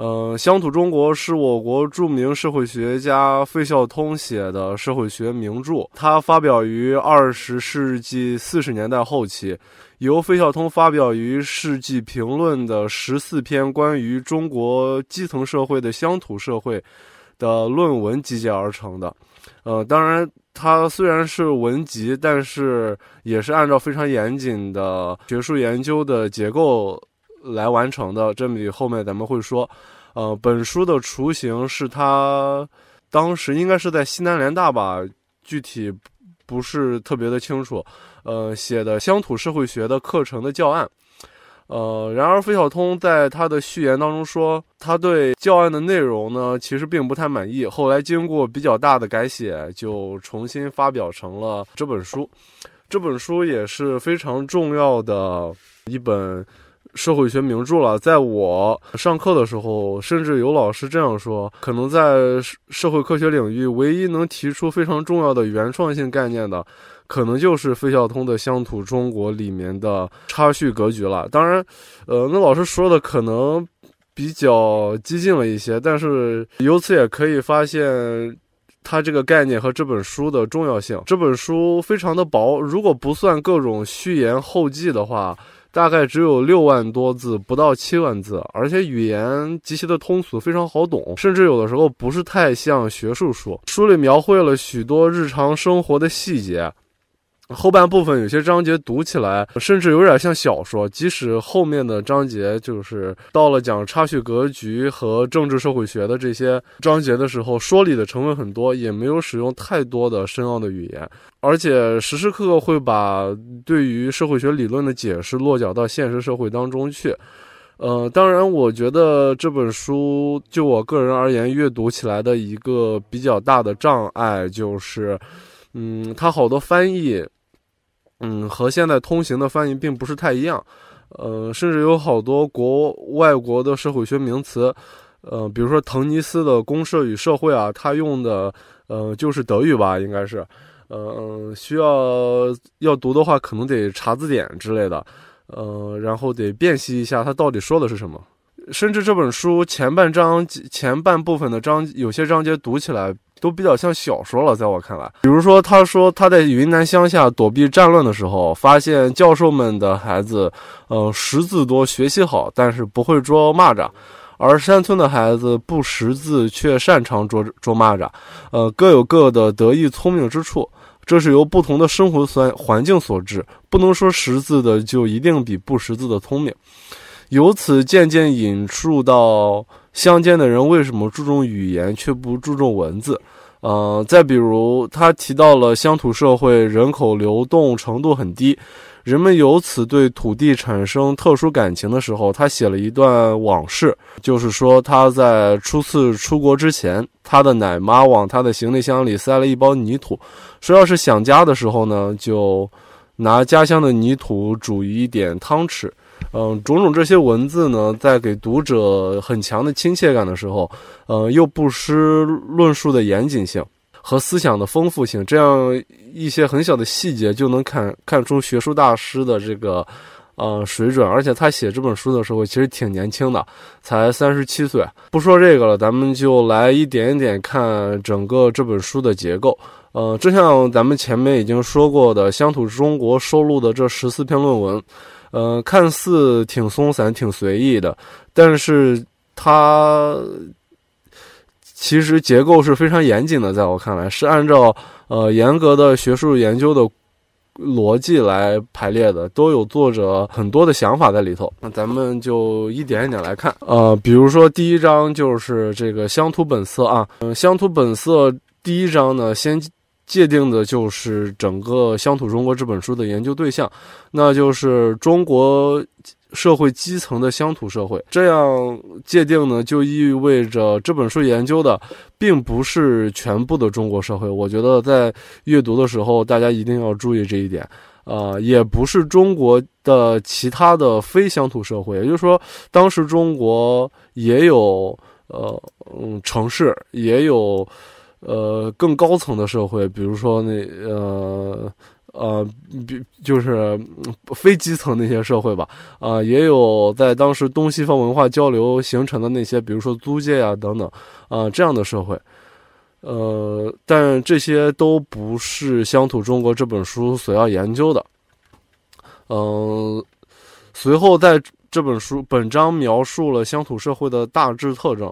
呃，乡土中国是我国著名社会学家费孝通写的社会学名著，它发表于二十世纪四十年代后期，由费孝通发表于《世纪评论》的十四篇关于中国基层社会的乡土社会的论文集结而成的。呃，当然，它虽然是文集，但是也是按照非常严谨的学术研究的结构。来完成的，这里后面咱们会说，呃，本书的雏形是他当时应该是在西南联大吧，具体不是特别的清楚，呃，写的乡土社会学的课程的教案，呃，然而费孝通在他的序言当中说，他对教案的内容呢，其实并不太满意，后来经过比较大的改写，就重新发表成了这本书，这本书也是非常重要的一本。社会学名著了，在我上课的时候，甚至有老师这样说：，可能在社会科学领域，唯一能提出非常重要的原创性概念的，可能就是费孝通的《乡土中国》里面的差序格局了。当然，呃，那老师说的可能比较激进了一些，但是由此也可以发现，他这个概念和这本书的重要性。这本书非常的薄，如果不算各种序言后记的话。大概只有六万多字，不到七万字，而且语言极其的通俗，非常好懂，甚至有的时候不是太像学术书。书里描绘了许多日常生活的细节。后半部分有些章节读起来甚至有点像小说，即使后面的章节就是到了讲差序格局和政治社会学的这些章节的时候，说理的成分很多，也没有使用太多的深奥的语言，而且时时刻刻会把对于社会学理论的解释落脚到现实社会当中去。呃，当然，我觉得这本书就我个人而言，阅读起来的一个比较大的障碍就是，嗯，它好多翻译。嗯，和现在通行的翻译并不是太一样，呃，甚至有好多国外国的社会学名词，呃，比如说滕尼斯的《公社与社会》啊，他用的呃就是德语吧，应该是，呃，需要要读的话，可能得查字典之类的，呃，然后得辨析一下他到底说的是什么。甚至这本书前半章前半部分的章，有些章节读起来都比较像小说了，在我看来。比如说，他说他在云南乡下躲避战乱的时候，发现教授们的孩子，呃，识字多，学习好，但是不会捉蚂蚱；而山村的孩子不识字，却擅长捉捉蚂蚱。呃，各有各的得意聪明之处，这是由不同的生活环环境所致。不能说识字的就一定比不识字的聪明。由此渐渐引述到乡间的人为什么注重语言却不注重文字？呃，再比如他提到了乡土社会人口流动程度很低，人们由此对土地产生特殊感情的时候，他写了一段往事，就是说他在初次出国之前，他的奶妈往他的行李箱里塞了一包泥土，说要是想家的时候呢，就拿家乡的泥土煮一点汤吃。嗯，种种这些文字呢，在给读者很强的亲切感的时候，呃，又不失论述的严谨性和思想的丰富性，这样一些很小的细节就能看看出学术大师的这个呃水准。而且他写这本书的时候其实挺年轻的，才三十七岁。不说这个了，咱们就来一点一点看整个这本书的结构。呃，就像咱们前面已经说过的，《乡土中国》收录的这十四篇论文。呃，看似挺松散、挺随意的，但是它其实结构是非常严谨的。在我看来，是按照呃严格的学术研究的逻辑来排列的，都有作者很多的想法在里头。那咱们就一点一点来看。呃，比如说第一章就是这个乡土本色啊，嗯，乡土本色第一章呢，先。界定的就是整个《乡土中国》这本书的研究对象，那就是中国社会基层的乡土社会。这样界定呢，就意味着这本书研究的并不是全部的中国社会。我觉得在阅读的时候，大家一定要注意这一点。呃，也不是中国的其他的非乡土社会，也就是说，当时中国也有呃嗯城市，也有。呃，更高层的社会，比如说那呃呃，比就是非基层那些社会吧，啊，也有在当时东西方文化交流形成的那些，比如说租界啊等等，啊这样的社会，呃，但这些都不是《乡土中国》这本书所要研究的。嗯，随后在这本书本章描述了乡土社会的大致特征。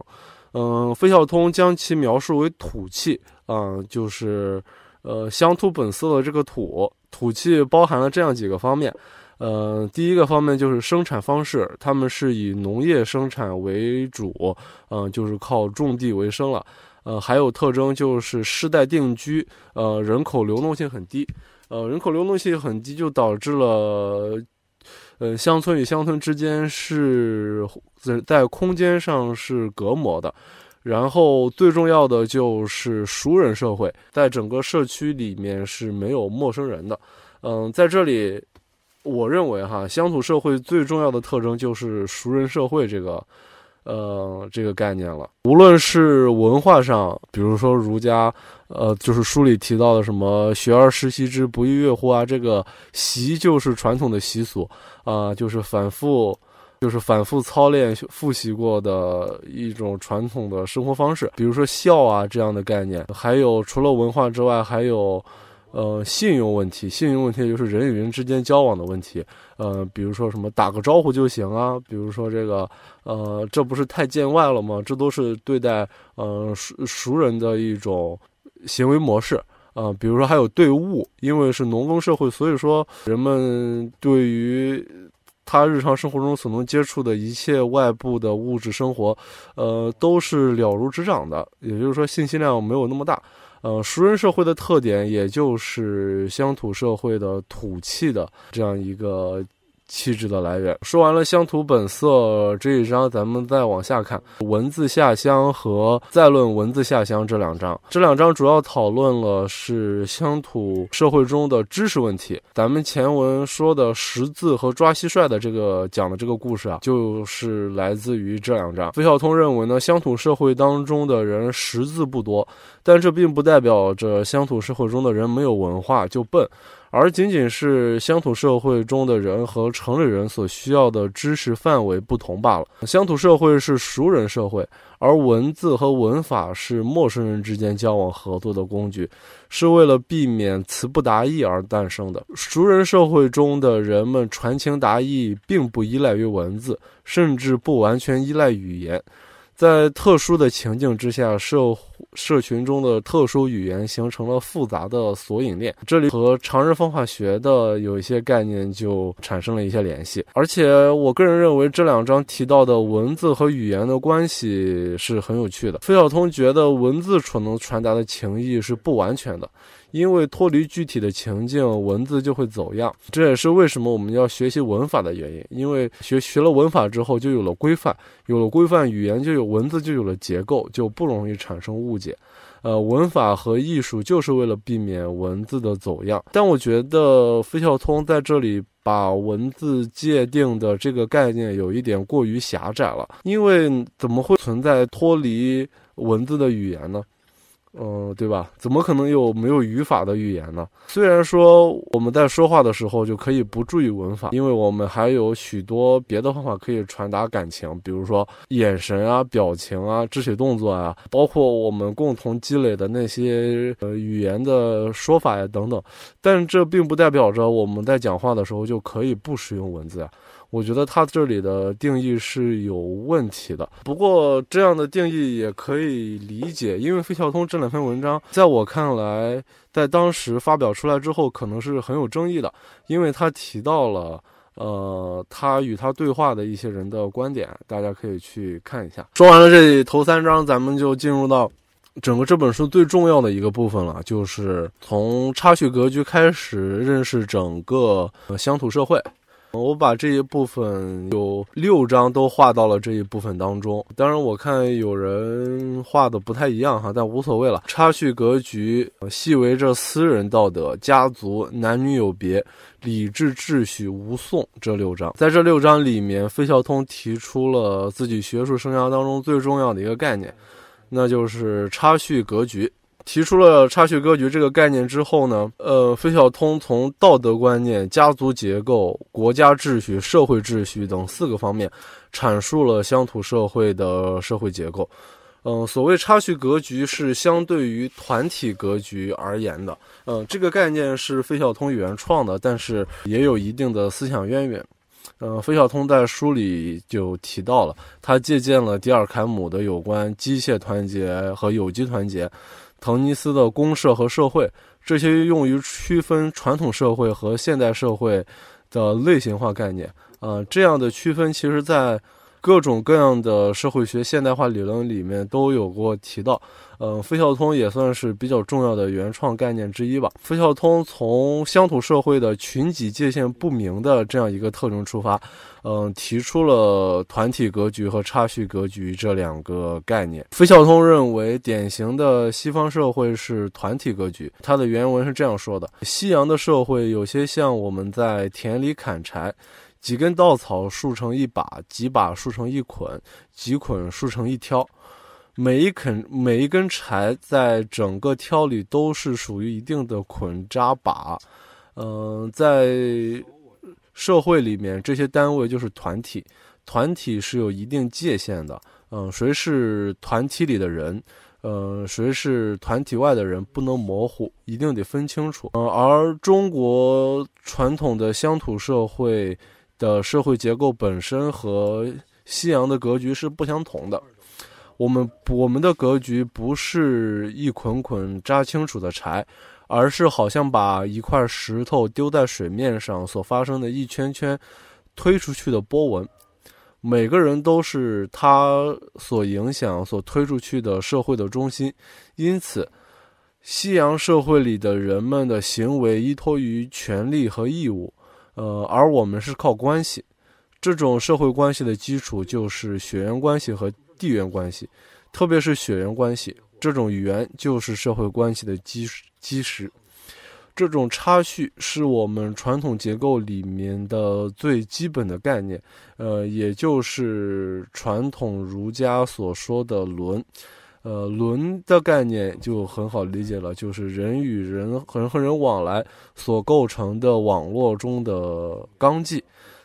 嗯，费孝通将其描述为土气，啊，就是。呃，乡土本色的这个土土气包含了这样几个方面，呃，第一个方面就是生产方式，他们是以农业生产为主，嗯，就是靠种地为生了，呃，还有特征就是世代定居，呃，人口流动性很低，呃，人口流动性很低就导致了，呃，乡村与乡村之间是在空间上是隔膜的。然后最重要的就是熟人社会，在整个社区里面是没有陌生人的。嗯，在这里，我认为哈，乡土社会最重要的特征就是熟人社会这个，呃，这个概念了。无论是文化上，比如说儒家，呃，就是书里提到的什么“学而时习之，不亦乐乎”啊，这个“习”就是传统的习俗啊，就是反复。就是反复操练、复习过的一种传统的生活方式，比如说孝啊这样的概念，还有除了文化之外，还有，呃，信用问题。信用问题就是人与人之间交往的问题，呃，比如说什么打个招呼就行啊，比如说这个，呃，这不是太见外了吗？这都是对待呃熟熟人的一种行为模式啊。比如说还有对物，因为是农耕社会，所以说人们对于。他日常生活中所能接触的一切外部的物质生活，呃，都是了如指掌的。也就是说，信息量没有那么大。呃，熟人社会的特点，也就是乡土社会的土气的这样一个。气质的来源。说完了乡土本色这一章，咱们再往下看文字下乡和再论文字下乡这两章。这两章主要讨论了是乡土社会中的知识问题。咱们前文说的识字和抓蟋蟀的这个讲的这个故事啊，就是来自于这两章。费孝通认为呢，乡土社会当中的人识字不多，但这并不代表着乡土社会中的人没有文化就笨。而仅仅是乡土社会中的人和城里人所需要的知识范围不同罢了。乡土社会是熟人社会，而文字和文法是陌生人之间交往合作的工具，是为了避免词不达意而诞生的。熟人社会中的人们传情达意，并不依赖于文字，甚至不完全依赖语言。在特殊的情境之下，社社群中的特殊语言形成了复杂的索引链，这里和常人方法学的有一些概念就产生了一些联系。而且，我个人认为这两章提到的文字和语言的关系是很有趣的。费孝通觉得文字所能传达的情意是不完全的。因为脱离具体的情境，文字就会走样。这也是为什么我们要学习文法的原因。因为学学了文法之后，就有了规范，有了规范，语言就有文字，就有了结构，就不容易产生误解。呃，文法和艺术就是为了避免文字的走样。但我觉得费孝通在这里把文字界定的这个概念有一点过于狭窄了。因为怎么会存在脱离文字的语言呢？嗯，对吧？怎么可能有没有语法的语言呢？虽然说我们在说话的时候就可以不注意文法，因为我们还有许多别的方法可以传达感情，比如说眼神啊、表情啊、肢体动作啊，包括我们共同积累的那些呃语言的说法呀等等。但这并不代表着我们在讲话的时候就可以不使用文字啊。我觉得他这里的定义是有问题的，不过这样的定义也可以理解，因为费孝通这两篇文章，在我看来，在当时发表出来之后，可能是很有争议的，因为他提到了，呃，他与他对话的一些人的观点，大家可以去看一下。说完了这头三章，咱们就进入到整个这本书最重要的一个部分了，就是从插叙格局开始认识整个乡土社会。我把这一部分有六章都画到了这一部分当中。当然，我看有人画的不太一样哈，但无所谓了。插叙格局细围着私人道德、家族、男女有别、礼制秩序、无讼这六章。在这六章里面，费孝通提出了自己学术生涯当中最重要的一个概念，那就是插叙格局。提出了差序格局这个概念之后呢，呃，费孝通从道德观念、家族结构、国家秩序、社会秩序等四个方面，阐述了乡土社会的社会结构。嗯，所谓差序格局是相对于团体格局而言的。嗯，这个概念是费孝通原创的，但是也有一定的思想渊源。嗯，费孝通在书里就提到了，他借鉴了迪尔凯姆的有关机械团结和有机团结，滕尼斯的公社和社会这些用于区分传统社会和现代社会的类型化概念。呃，这样的区分其实，在各种各样的社会学现代化理论里面都有过提到，嗯，费孝通也算是比较重要的原创概念之一吧。费孝通从乡土社会的群己界限不明的这样一个特征出发，嗯，提出了团体格局和差序格局这两个概念。费孝通认为，典型的西方社会是团体格局。他的原文是这样说的：西洋的社会有些像我们在田里砍柴。几根稻草束成一把，几把束成一捆，几捆束成一挑。每一捆每一根柴在整个挑里都是属于一定的捆扎把。嗯，在社会里面，这些单位就是团体，团体是有一定界限的。嗯，谁是团体里的人？嗯，谁是团体外的人？不能模糊，一定得分清楚。嗯，而中国传统的乡土社会。的社会结构本身和西洋的格局是不相同的。我们我们的格局不是一捆捆扎清楚的柴，而是好像把一块石头丢在水面上所发生的一圈圈推出去的波纹。每个人都是他所影响、所推出去的社会的中心。因此，西洋社会里的人们的行为依托于权利和义务。呃，而我们是靠关系，这种社会关系的基础就是血缘关系和地缘关系，特别是血缘关系，这种缘就是社会关系的基基石。这种差序是我们传统结构里面的最基本的概念，呃，也就是传统儒家所说的伦。呃，伦的概念就很好理解了，就是人与人、人和人往来所构成的网络中的纲纪。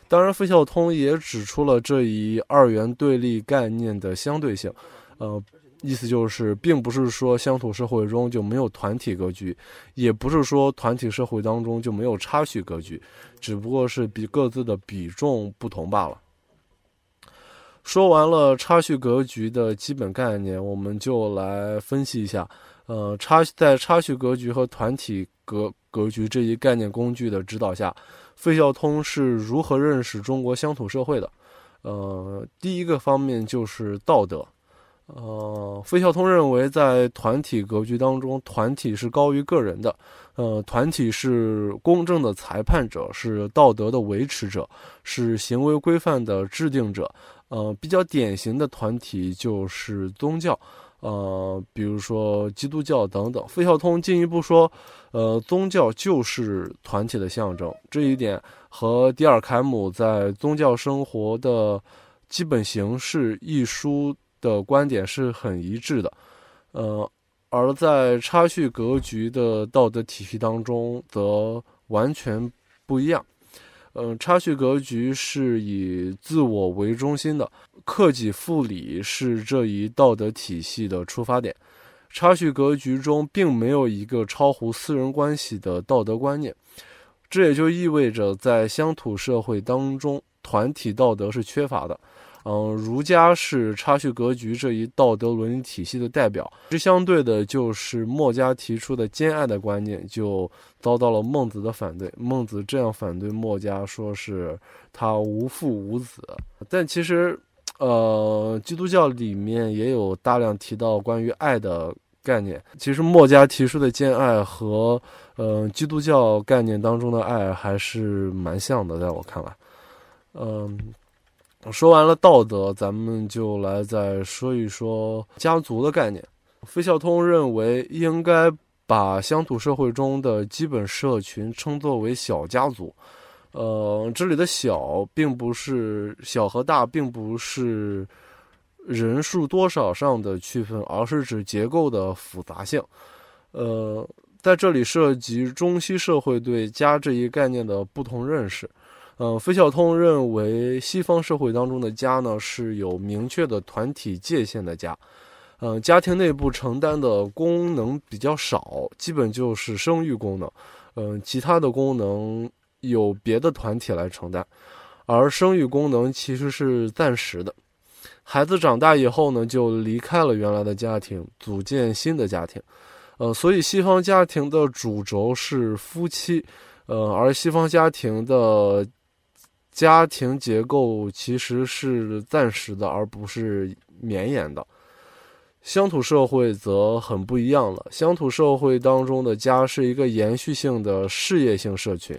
当然，费孝通也指出了这一二元对立概念的相对性。呃，意思就是，并不是说乡土社会中就没有团体格局，也不是说团体社会当中就没有差序格局，只不过是比各自的比重不同罢了。说完了差序格局的基本概念，我们就来分析一下，呃，差在差序格局和团体格格局这一概念工具的指导下，费孝通是如何认识中国乡土社会的？呃，第一个方面就是道德。呃，费孝通认为，在团体格局当中，团体是高于个人的，呃，团体是公正的裁判者，是道德的维持者，是行为规范的制定者。呃，比较典型的团体就是宗教，呃，比如说基督教等等。费孝通进一步说，呃，宗教就是团体的象征，这一点和迪尔凯姆在《宗教生活的基本形式》一书的观点是很一致的。呃，而在差序格局的道德体系当中，则完全不一样。嗯，差序格局是以自我为中心的，克己复礼是这一道德体系的出发点。差序格局中并没有一个超乎私人关系的道德观念，这也就意味着在乡土社会当中，团体道德是缺乏的。嗯，儒家是差序格局这一道德伦理体系的代表，这相对的就是墨家提出的兼爱的观念，就遭到了孟子的反对。孟子这样反对墨家，说是他无父无子。但其实，呃，基督教里面也有大量提到关于爱的概念。其实墨家提出的兼爱和，呃，基督教概念当中的爱还是蛮像的，在我看来，嗯。说完了道德，咱们就来再说一说家族的概念。费孝通认为，应该把乡土社会中的基本社群称作为小家族。呃，这里的小并不是小和大，并不是人数多少上的区分，而是指结构的复杂性。呃，在这里涉及中西社会对家这一概念的不同认识。呃，费孝通认为西方社会当中的家呢是有明确的团体界限的家，呃，家庭内部承担的功能比较少，基本就是生育功能，嗯，其他的功能有别的团体来承担，而生育功能其实是暂时的。孩子长大以后呢，就离开了原来的家庭，组建新的家庭，呃，所以西方家庭的主轴是夫妻，呃，而西方家庭的。家庭结构其实是暂时的，而不是绵延的。乡土社会则很不一样了。乡土社会当中的家是一个延续性的事业性社群。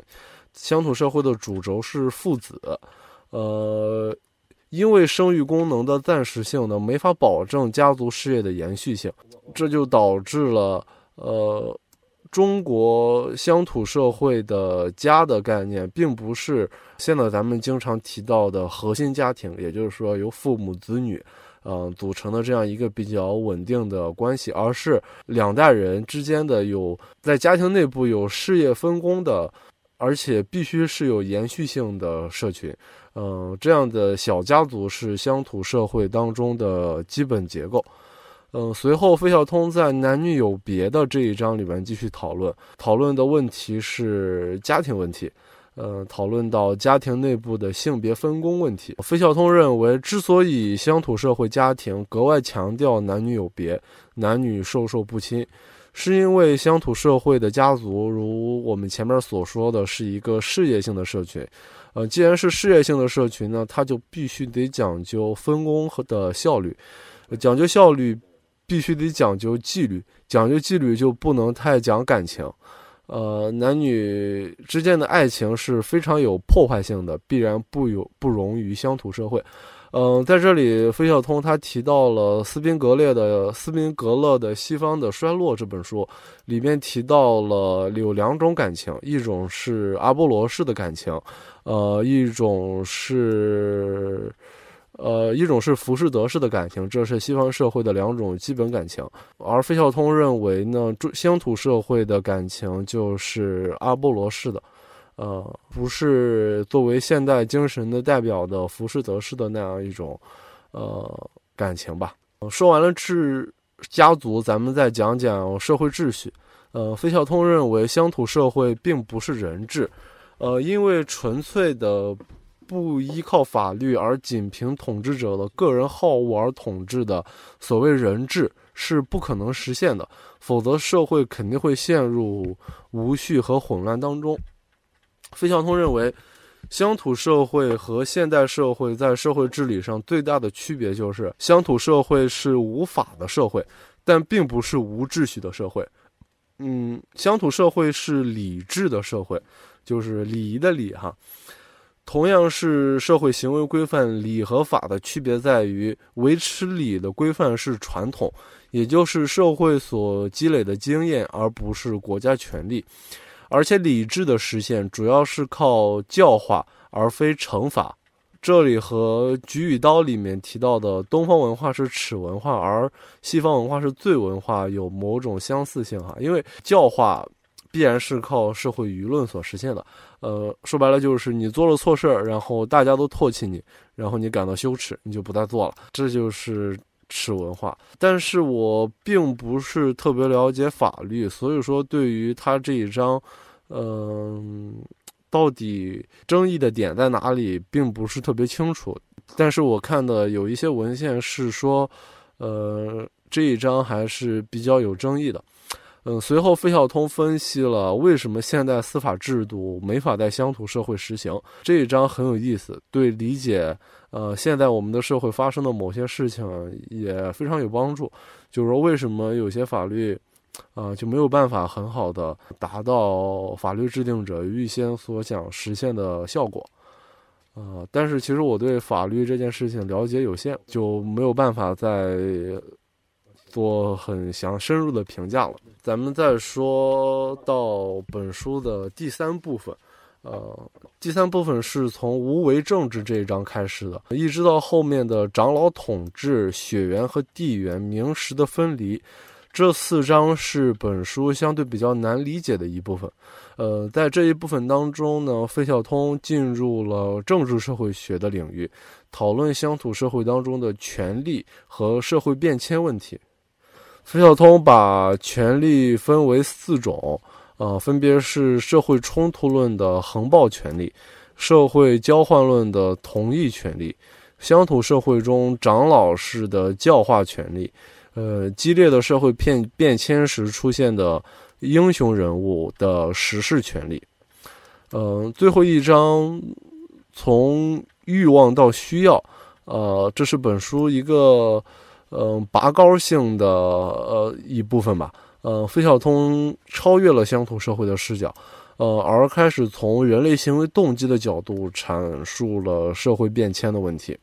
乡土社会的主轴是父子，呃，因为生育功能的暂时性呢，没法保证家族事业的延续性，这就导致了呃。中国乡土社会的家的概念，并不是现在咱们经常提到的核心家庭，也就是说由父母子女，嗯组成的这样一个比较稳定的关系，而是两代人之间的有在家庭内部有事业分工的，而且必须是有延续性的社群，嗯，这样的小家族是乡土社会当中的基本结构。嗯，随后费孝通在男女有别的这一章里面继续讨论，讨论的问题是家庭问题，呃，讨论到家庭内部的性别分工问题。费孝通认为，之所以乡土社会家庭格外强调男女有别、男女授受不亲，是因为乡土社会的家族，如我们前面所说的是一个事业性的社群，呃，既然是事业性的社群呢，它就必须得讲究分工和的效率，讲究效率。必须得讲究纪律，讲究纪律就不能太讲感情，呃，男女之间的爱情是非常有破坏性的，必然不有不容于乡土社会。嗯，在这里，费孝通他提到了斯宾格列的斯宾格勒的《西方的衰落》这本书，里面提到了有两种感情，一种是阿波罗式的感情，呃，一种是。呃，一种是浮士德式的感情，这是西方社会的两种基本感情。而费孝通认为呢，乡土社会的感情就是阿波罗式的，呃，不是作为现代精神的代表的浮士德式的那样一种，呃，感情吧。说完了治家族，咱们再讲讲社会秩序。呃，费孝通认为乡土社会并不是人治，呃，因为纯粹的。不依靠法律而仅凭统治者的个人好恶而统治的所谓人治是不可能实现的，否则社会肯定会陷入无序和混乱当中。费孝通认为，乡土社会和现代社会在社会治理上最大的区别就是，乡土社会是无法的社会，但并不是无秩序的社会。嗯，乡土社会是礼制的社会，就是礼仪的礼哈。同样是社会行为规范，礼和法的区别在于，维持礼的规范是传统，也就是社会所积累的经验，而不是国家权力。而且礼制的实现主要是靠教化，而非惩罚。这里和《举与刀》里面提到的东方文化是耻文化，而西方文化是罪文化有某种相似性哈，因为教化。必然是靠社会舆论所实现的，呃，说白了就是你做了错事儿，然后大家都唾弃你，然后你感到羞耻，你就不再做了，这就是耻文化。但是我并不是特别了解法律，所以说对于他这一章，嗯，到底争议的点在哪里，并不是特别清楚。但是我看的有一些文献是说，呃，这一章还是比较有争议的。嗯，随后费孝通分析了为什么现代司法制度没法在乡土社会实行。这一章很有意思，对理解呃现在我们的社会发生的某些事情也非常有帮助。就是说，为什么有些法律啊就没有办法很好的达到法律制定者预先所想实现的效果？啊，但是其实我对法律这件事情了解有限，就没有办法在。做很详深入的评价了。咱们再说到本书的第三部分，呃，第三部分是从无为政治这一章开始的，一直到后面的长老统治、血缘和地缘、名实的分离，这四章是本书相对比较难理解的一部分。呃，在这一部分当中呢，费孝通进入了政治社会学的领域，讨论乡土社会当中的权力和社会变迁问题。费孝通把权力分为四种，呃，分别是社会冲突论的横暴权力、社会交换论的同意权利、乡土社会中长老式的教化权利。呃，激烈的社会变变迁时出现的英雄人物的实事权利。嗯，最后一章从欲望到需要，呃，这是本书一个嗯拔高性的呃一部分吧。呃，费孝通超越了乡土社会的视角，呃，而开始从人类行为动机的角度阐述了社会变迁的问题。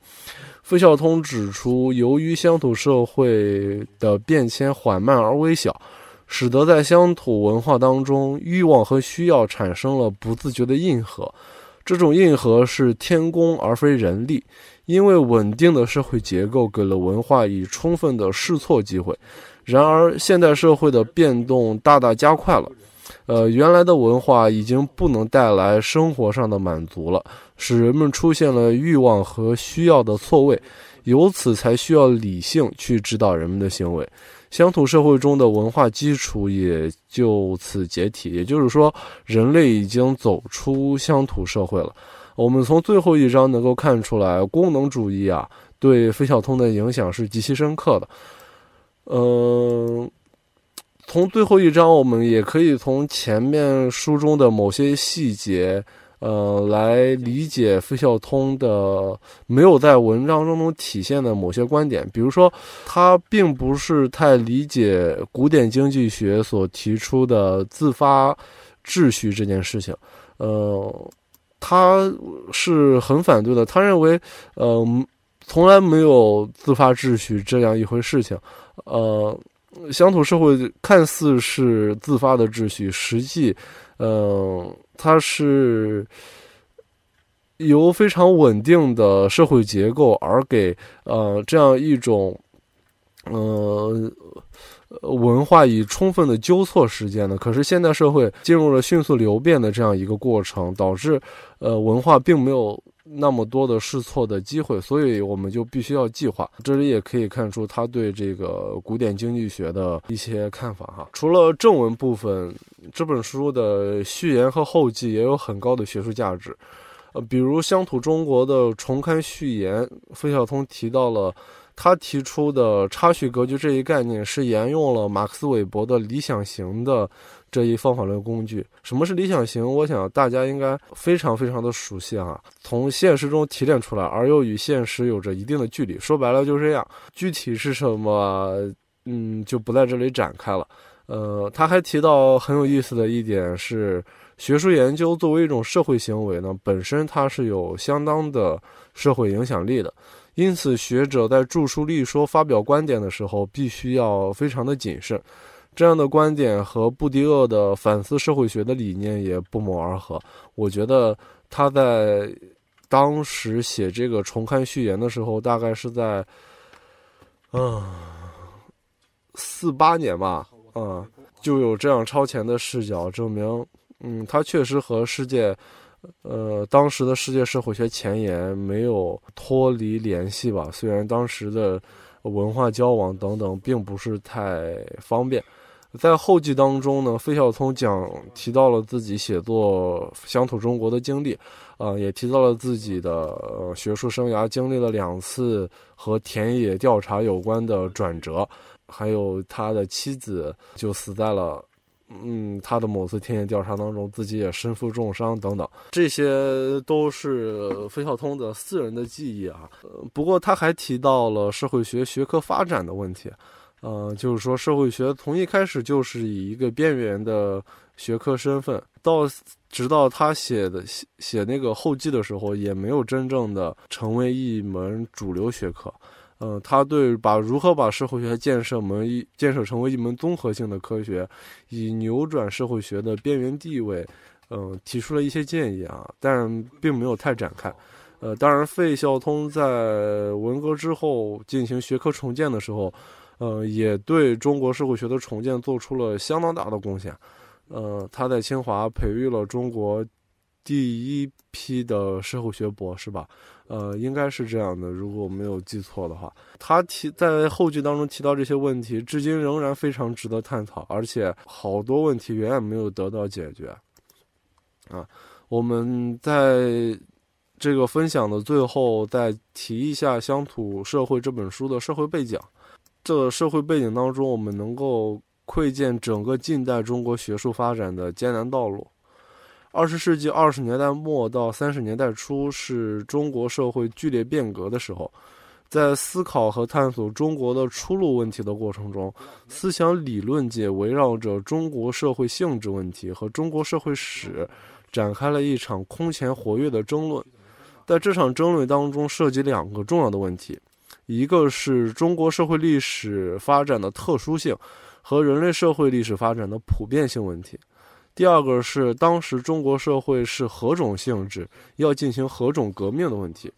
费孝通指出，由于乡土社会的变迁缓慢而微小，使得在乡土文化当中，欲望和需要产生了不自觉的硬核。这种硬核是天公而非人力，因为稳定的社会结构给了文化以充分的试错机会。然而，现代社会的变动大大加快了。呃，原来的文化已经不能带来生活上的满足了，使人们出现了欲望和需要的错位，由此才需要理性去指导人们的行为。乡土社会中的文化基础也就此解体，也就是说，人类已经走出乡土社会了。我们从最后一章能够看出来，功能主义啊，对费孝通的影响是极其深刻的。嗯。从最后一章，我们也可以从前面书中的某些细节，呃，来理解费孝通的没有在文章中中体现的某些观点。比如说，他并不是太理解古典经济学所提出的自发秩序这件事情，呃，他是很反对的。他认为，呃，从来没有自发秩序这样一回事情，呃。乡土社会看似是自发的秩序，实际，嗯，它是由非常稳定的社会结构而给呃这样一种，呃，文化以充分的纠错时间的。可是现代社会进入了迅速流变的这样一个过程，导致呃文化并没有。那么多的试错的机会，所以我们就必须要计划。这里也可以看出他对这个古典经济学的一些看法哈。除了正文部分，这本书的序言和后记也有很高的学术价值。呃，比如《乡土中国》的重刊序言，费孝通提到了他提出的插叙格局这一概念是沿用了马克思韦伯的理想型的。这一方法论工具，什么是理想型？我想大家应该非常非常的熟悉啊。从现实中提炼出来，而又与现实有着一定的距离。说白了就是这样。具体是什么，嗯，就不在这里展开了。呃，他还提到很有意思的一点是，学术研究作为一种社会行为呢，本身它是有相当的社会影响力的。因此，学者在著书立说、发表观点的时候，必须要非常的谨慎。这样的观点和布迪厄的反思社会学的理念也不谋而合。我觉得他在当时写这个重刊序言的时候，大概是在嗯四八年吧，嗯，就有这样超前的视角，证明嗯他确实和世界呃当时的世界社会学前沿没有脱离联系吧。虽然当时的文化交往等等并不是太方便。在后记当中呢，费孝通讲提到了自己写作《乡土中国》的经历，啊，也提到了自己的学术生涯经历了两次和田野调查有关的转折，还有他的妻子就死在了，嗯，他的某次田野调查当中，自己也身负重伤等等，这些都是费孝通的私人的记忆啊。不过他还提到了社会学学科发展的问题。呃，就是说，社会学从一开始就是以一个边缘的学科身份，到直到他写的写写那个后记的时候，也没有真正的成为一门主流学科。呃，他对把如何把社会学建设门一建设成为一门综合性的科学，以扭转社会学的边缘地位，嗯，提出了一些建议啊，但并没有太展开。呃，当然，费孝通在文革之后进行学科重建的时候。呃，也对中国社会学的重建做出了相当大的贡献。呃，他在清华培育了中国第一批的社会学博士吧？呃，应该是这样的，如果我没有记错的话。他提在后句当中提到这些问题，至今仍然非常值得探讨，而且好多问题远远没有得到解决。啊，我们在。这个分享的最后，再提一下《乡土社会》这本书的社会背景。这个社会背景当中，我们能够窥见整个近代中国学术发展的艰难道路。二十世纪二十年代末到三十年代初，是中国社会剧烈变革的时候。在思考和探索中国的出路问题的过程中，思想理论界围绕着中国社会性质问题和中国社会史，展开了一场空前活跃的争论。在这场争论当中，涉及两个重要的问题，一个是中国社会历史发展的特殊性和人类社会历史发展的普遍性问题；第二个是当时中国社会是何种性质，要进行何种革命的问题。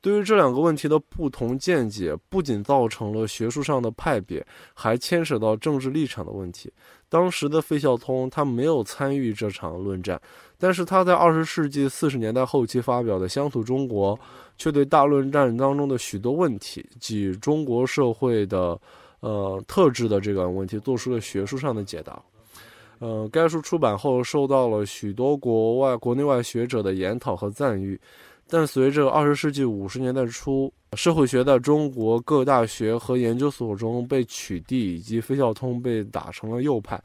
对于这两个问题的不同见解，不仅造成了学术上的派别，还牵扯到政治立场的问题。当时的费孝通他没有参与这场论战，但是他在二十世纪四十年代后期发表的《乡土中国》，却对大论战当中的许多问题及中国社会的呃特质的这个问题，做出了学术上的解答。呃，该书出版后，受到了许多国外国内外学者的研讨和赞誉。但随着二十世纪五十年代初，社会学在中国各大学和研究所中被取缔，以及费孝通被打成了右派，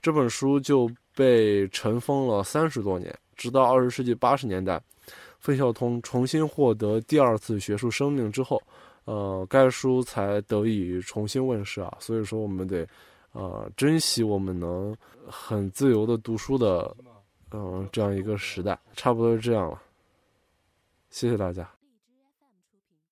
这本书就被尘封了三十多年。直到二十世纪八十年代，费孝通重新获得第二次学术生命之后，呃，该书才得以重新问世啊。所以说，我们得，呃，珍惜我们能很自由的读书的，嗯，这样一个时代。差不多是这样了。谢谢大家。